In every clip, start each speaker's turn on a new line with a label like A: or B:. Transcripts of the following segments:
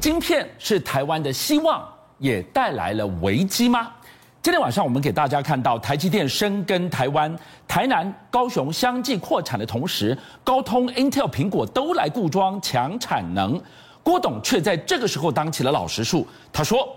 A: 晶片是台湾的希望，也带来了危机吗？今天晚上我们给大家看到，台积电深耕台湾，台南、高雄相继扩产的同时，高通、Intel、苹果都来固装强产能，郭董却在这个时候当起了老实树。他说，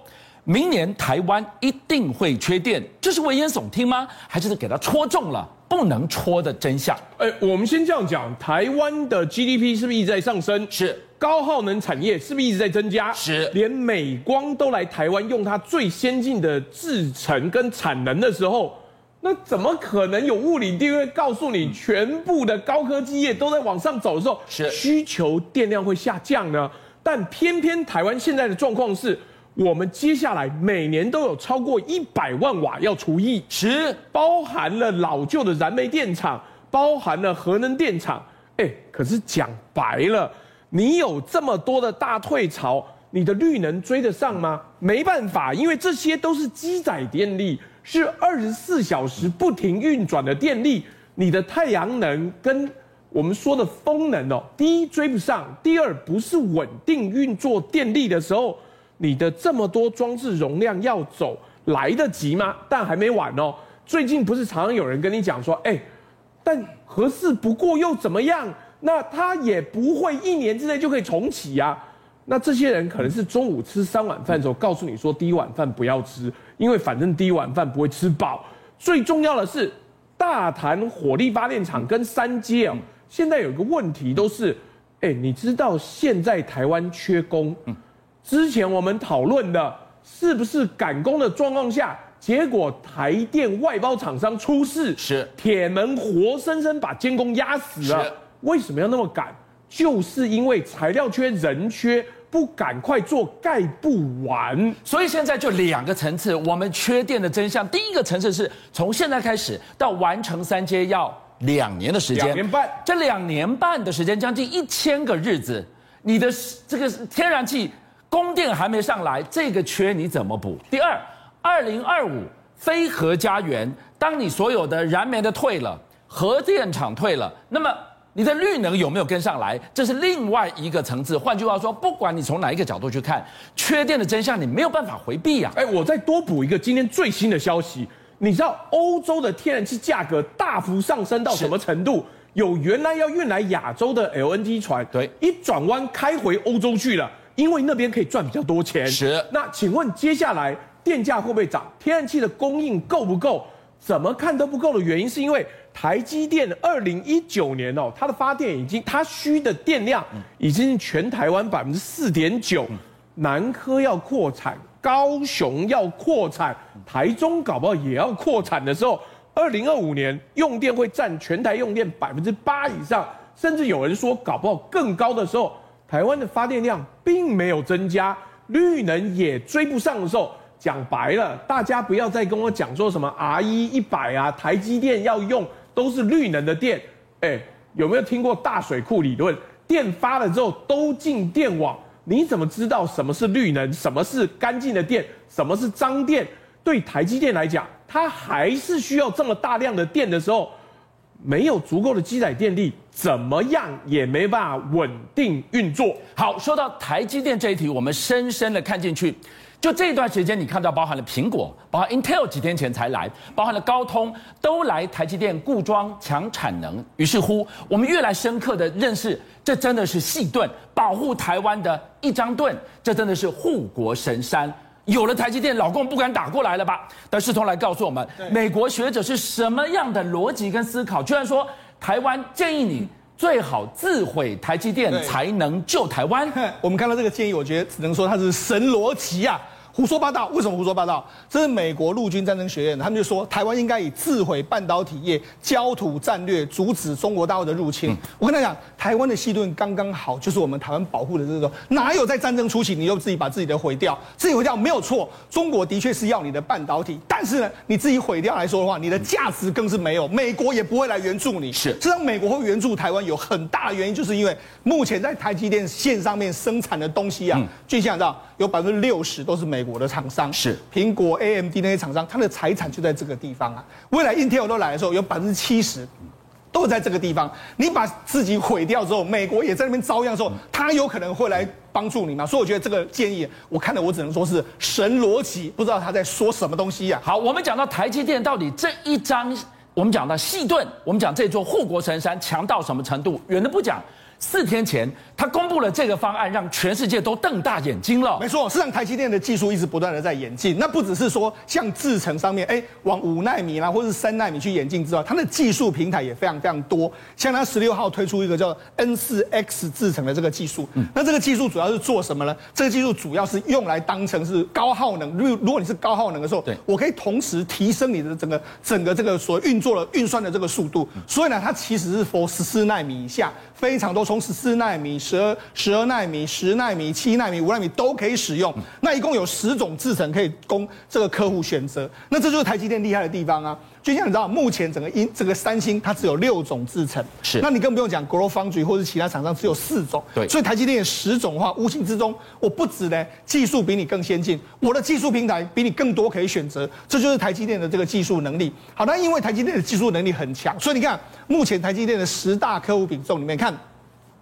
A: 明年台湾一定会缺电，这是危言耸听吗？还是给他戳中了？不能戳的真相。
B: 哎，我们先这样讲，台湾的 GDP 是不是一直在上升？
A: 是。
B: 高耗能产业是不是一直在增加？
A: 是。
B: 连美光都来台湾用它最先进的制程跟产能的时候，那怎么可能有物理定律告诉你，全部的高科技业都在往上走的时候，
A: 是
B: 需求电量会下降呢？但偏偏台湾现在的状况是。我们接下来每年都有超过一百万瓦要除役，
A: 是
B: 包含了老旧的燃煤电厂，包含了核能电厂。哎，可是讲白了，你有这么多的大退潮，你的绿能追得上吗？没办法，因为这些都是机载电力，是二十四小时不停运转的电力。你的太阳能跟我们说的风能哦，第一追不上，第二不是稳定运作电力的时候。你的这么多装置容量要走来得及吗？但还没完哦。最近不是常常有人跟你讲说，哎，但合适不过又怎么样？那他也不会一年之内就可以重启呀。那这些人可能是中午吃三碗饭的时候告诉你说，第一碗饭不要吃，因为反正第一碗饭不会吃饱。最重要的是，大潭火力发电厂跟三接哦，现在有一个问题都是，哎，你知道现在台湾缺工。之前我们讨论的是不是赶工的状况下，结果台电外包厂商出事，
A: 是
B: 铁门活生生把监工压死了。为什么要那么赶？就是因为材料缺、人缺，不赶快做盖不完。
A: 所以现在就两个层次，我们缺电的真相。第一个层次是从现在开始到完成三阶要两年的时间，
B: 两年半。
A: 这两年半的时间，将近一千个日子，你的这个天然气。供电还没上来，这个缺你怎么补？第二，二零二五非核家园，当你所有的燃煤的退了，核电厂退了，那么你的绿能有没有跟上来？这是另外一个层次。换句话说，不管你从哪一个角度去看，缺电的真相你没有办法回避呀、啊。
B: 哎，我再多补一个今天最新的消息，你知道欧洲的天然气价格大幅上升到什么程度？有原来要运来亚洲的 LNG 船，
A: 对，
B: 一转弯开回欧洲去了。因为那边可以赚比较多钱。
A: 是。
B: 那请问接下来电价会不会涨？天然气的供应够不够？怎么看都不够的原因，是因为台积电二零一九年哦，它的发电已经，它需的电量已经全台湾百分之四点九。南科要扩产，高雄要扩产，台中搞不好也要扩产的时候，二零二五年用电会占全台用电百分之八以上，甚至有人说搞不好更高的时候。台湾的发电量并没有增加，绿能也追不上的时候，讲白了，大家不要再跟我讲说什么 R 一一百啊，台积电要用都是绿能的电，哎，有没有听过大水库理论？电发了之后都进电网，你怎么知道什么是绿能，什么是干净的电，什么是脏电？对台积电来讲，它还是需要这么大量的电的时候。没有足够的积载电力，怎么样也没办法稳定运作。
A: 好，说到台积电这一题，我们深深的看进去。就这段时间，你看到包含了苹果，包含 Intel 几天前才来，包含了高通都来台积电固装抢产能。于是乎，我们越来深刻的认识，这真的是细盾，保护台湾的一张盾，这真的是护国神山。有了台积电，老公不敢打过来了吧？但世通来告诉我们，美国学者是什么样的逻辑跟思考？居然说台湾建议你最好自毁台积电，才能救台湾。
C: 我们看到这个建议，我觉得只能说它是神逻辑啊。胡说八道！为什么胡说八道？这是美国陆军战争学院，他们就说台湾应该以自毁半导体业、焦土战略，阻止中国大陆的入侵。嗯、我跟他讲，台湾的细盾刚刚好，就是我们台湾保护的这种。哪有在战争初期你又自己把自己的毁掉？自己毁掉没有错，中国的确是要你的半导体，但是呢，你自己毁掉来说的话，你的价值更是没有。美国也不会来援助你。
A: 是，
C: 实际上美国会援助台湾有很大的原因，就是因为目前在台积电线上面生产的东西啊，嗯、就想到有百分之六十都是美国的厂商，
A: 是
C: 苹果、AMD 那些厂商，它的财产就在这个地方啊。未来 Intel 都来的时候，有百分之七十都在这个地方。你把自己毁掉之后，美国也在那边遭殃的时候，他有可能会来帮助你吗？所以我觉得这个建议，我看了我只能说是神逻辑，不知道他在说什么东西呀、啊。
A: 好，我们讲到台积电到底这一张，我们讲到细盾，我们讲这座护国神山强到什么程度，远的不讲。四天前，他公布了这个方案，让全世界都瞪大眼睛了。
C: 没错，事实上台积电的技术一直不断的在演进。那不只是说像制程上面，哎，往五纳米啦，或者是三纳米去演进之外，它的技术平台也非常非常多。像它十六号推出一个叫 N 四 X 制程的这个技术，嗯，那这个技术主要是做什么呢？这个技术主要是用来当成是高耗能。如如果你是高耗能的时候，对，我可以同时提升你的整个整个这个所运作的运算的这个速度。所以呢，它其实是 for 十四纳米以下。非常多，从十四纳米、十二、十二纳米、十纳米、七纳米、五纳米都可以使用。那一共有十种制程可以供这个客户选择。那这就是台积电厉害的地方啊！就像你知道，目前整个英这个三星它只有六种制程，
A: 是。
C: 那你更不用讲，GlobalFoundries 或者其他厂商只有四种。
A: 对。
C: 所以台积电有十种的话，无形之中，我不止呢技术比你更先进，我的技术平台比你更多可以选择，这就是台积电的这个技术能力。好，那因为台积电的技术能力很强，所以你看目前台积电的十大客户比重里面看，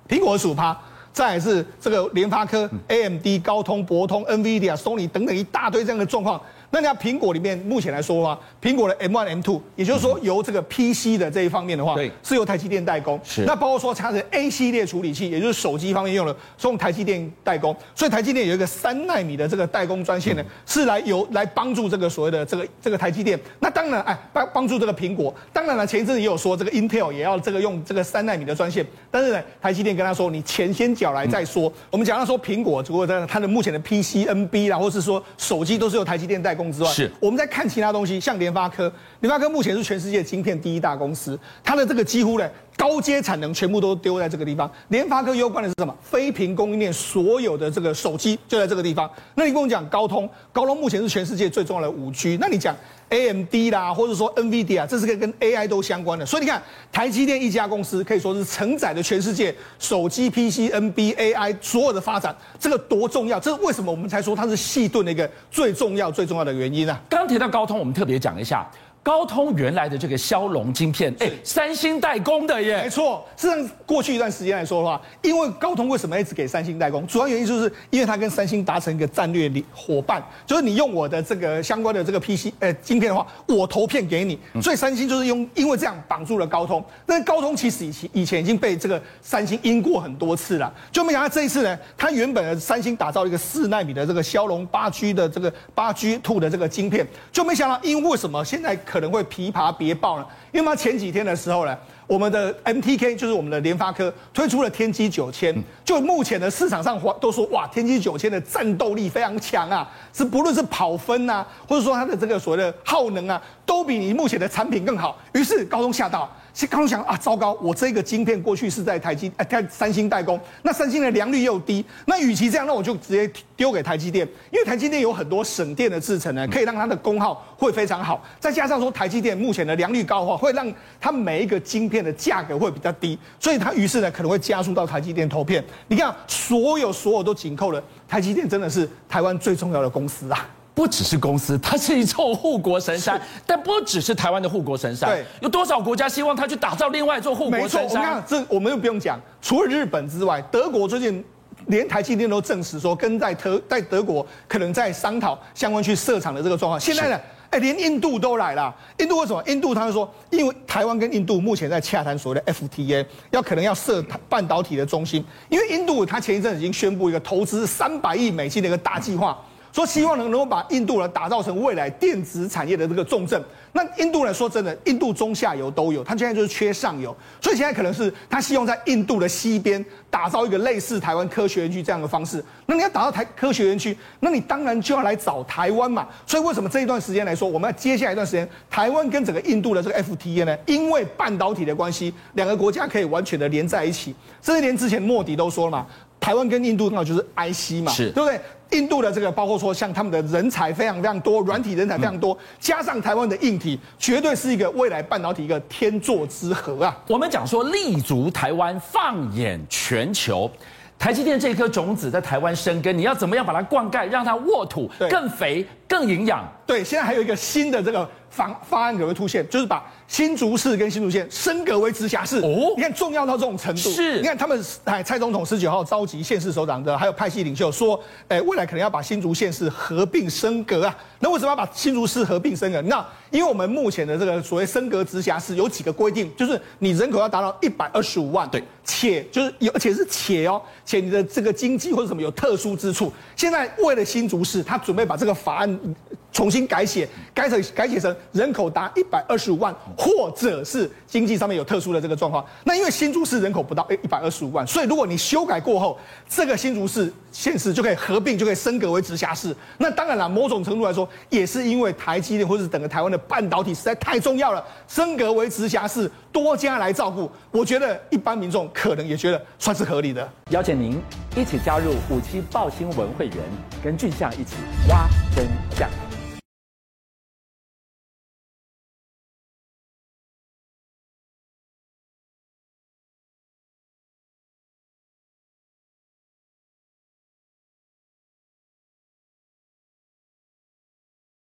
C: 苹果十五趴。再来是这个联发科、AMD、高通、博通、NVIDIA、Sony 等等一大堆这样的状况。那你看苹果里面目前来说的话，苹果的 M1、M2，也就是说由这个 PC 的这一方面的话，对，是由台积电代工。是。那包括说它的 A 系列处理器，也就是手机方面用的，是用台积电代工。所以台积电有一个三纳米的这个代工专线呢，是来由来帮助这个所谓的这个这个台积电。那当然，哎，帮帮助这个苹果。当然了，前一阵子也有说这个 Intel 也要这个用这个三纳米的专线，但是呢，台积电跟他说，你钱先缴来再说。嗯、我们讲到说苹果，如果在它的目前的 PCNB 啦，或是说手机都是由台积电代工之外，是我们。在看其他东西，像联发科，联发科目前是全世界晶片第一大公司，它的这个几乎呢高阶产能全部都丢在这个地方。联发科攸关的是什么？非屏供应链所有的这个手机就在这个地方。那你跟我讲高通，高通目前是全世界最重要的五 G，那你讲？AMD 啦，或者说 NVIDIA，这是跟跟 AI 都相关的。所以你看，台积电一家公司可以说是承载了全世界手机、PC、NB、AI 所有的发展，这个多重要？这是为什么我们才说它是细盾的一个最重要、最重要的原因啊？
A: 刚提到高通，我们特别讲一下。高通原来的这个骁龙晶片，哎，三星代工的耶，
C: 没错。事实上，过去一段时间来说的话，因为高通为什么一直给三星代工？主要原因就是因为它跟三星达成一个战略伙伴，就是你用我的这个相关的这个 PC 呃晶片的话，我投片给你。所以三星就是用因为这样绑住了高通。但是高通其实以前以前已经被这个三星阴过很多次了，就没想到这一次呢，它原本的三星打造了一个四纳米的这个骁龙八 G 的这个八 G Two 的这个晶片，就没想到因为为什么现在。可可能会琵琶别抱了，因为嘛前几天的时候呢，我们的 MTK 就是我们的联发科推出了天玑九千，就目前的市场上都说哇，天玑九千的战斗力非常强啊，是不论是跑分呐、啊，或者说它的这个所谓的耗能啊，都比你目前的产品更好。于是高通吓到。高通想啊，糟糕！我这个晶片过去是在台积，呃，在三星代工，那三星的良率又低，那与其这样，那我就直接丢给台积电，因为台积电有很多省电的制程呢，可以让它的功耗会非常好。再加上说台积电目前的良率高的话，会让它每一个晶片的价格会比较低，所以它于是呢可能会加速到台积电投片。你看，所有所有都紧扣了，台积电真的是台湾最重要的公司啊。
A: 不只是公司，它是一座护国神山。但不只是台湾的护国神山，对，有多少国家希望它去打造另外一座护国神山？
C: 没错，这，我们又不用讲，除了日本之外，德国最近连台积电都证实说，跟在德在德国可能在商讨相关去设厂的这个状况。现在呢，哎，连印度都来了。印度为什么？印度他们说，因为台湾跟印度目前在洽谈所谓的 FTA，要可能要设半导体的中心。因为印度他前一阵已经宣布一个投资三百亿美金的一个大计划。说希望能能够把印度呢打造成未来电子产业的这个重镇。那印度人，说真的，印度中下游都有，他现在就是缺上游，所以现在可能是他希望在印度的西边打造一个类似台湾科学园区这样的方式。那你要打造台科学园区，那你当然就要来找台湾嘛。所以为什么这一段时间来说，我们要接下来一段时间，台湾跟整个印度的这个 FTA 呢？因为半导体的关系，两个国家可以完全的连在一起。甚至连之前莫迪都说了嘛，台湾跟印度那就是 IC 嘛，对不对？印度的这个，包括说像他们的人才非常非常多，软体人才非常多，加上台湾的硬体，绝对是一个未来半导体一个天作之合啊！
A: 我们讲说立足台湾，放眼全球，台积电这颗种子在台湾生根，你要怎么样把它灌溉，让它沃土更肥、更营养？
C: 对，现在还有一个新的这个方方案可能会出现，就是把新竹市跟新竹县升格为直辖市。哦，你看重要到这种程度。
A: 是，
C: 你看他们哎，蔡总统十九号召集县市首长的，还有派系领袖说，哎，未来可能要把新竹县市合并升格啊。那为什么要把新竹市合并升格？那因为我们目前的这个所谓升格直辖市有几个规定，就是你人口要达到一百二十五万，
A: 对，
C: 且就是有，而且是且哦，且你的这个经济或者什么有特殊之处。现在为了新竹市，他准备把这个法案重新改写，改成改写成人口达一百二十五万，或者是经济上面有特殊的这个状况。那因为新竹市人口不到一百二十五万，所以如果你修改过后，这个新竹市县市就可以合并，就可以升格为直辖市。那当然了，某种程度来说，也是因为台积电或者是整个台湾的半导体实在太重要了，升格为直辖市，多家来照顾。我觉得一般民众可能也觉得算是合理的。
A: 邀请您一起加入五七报新闻会员，跟俊相一起挖真相。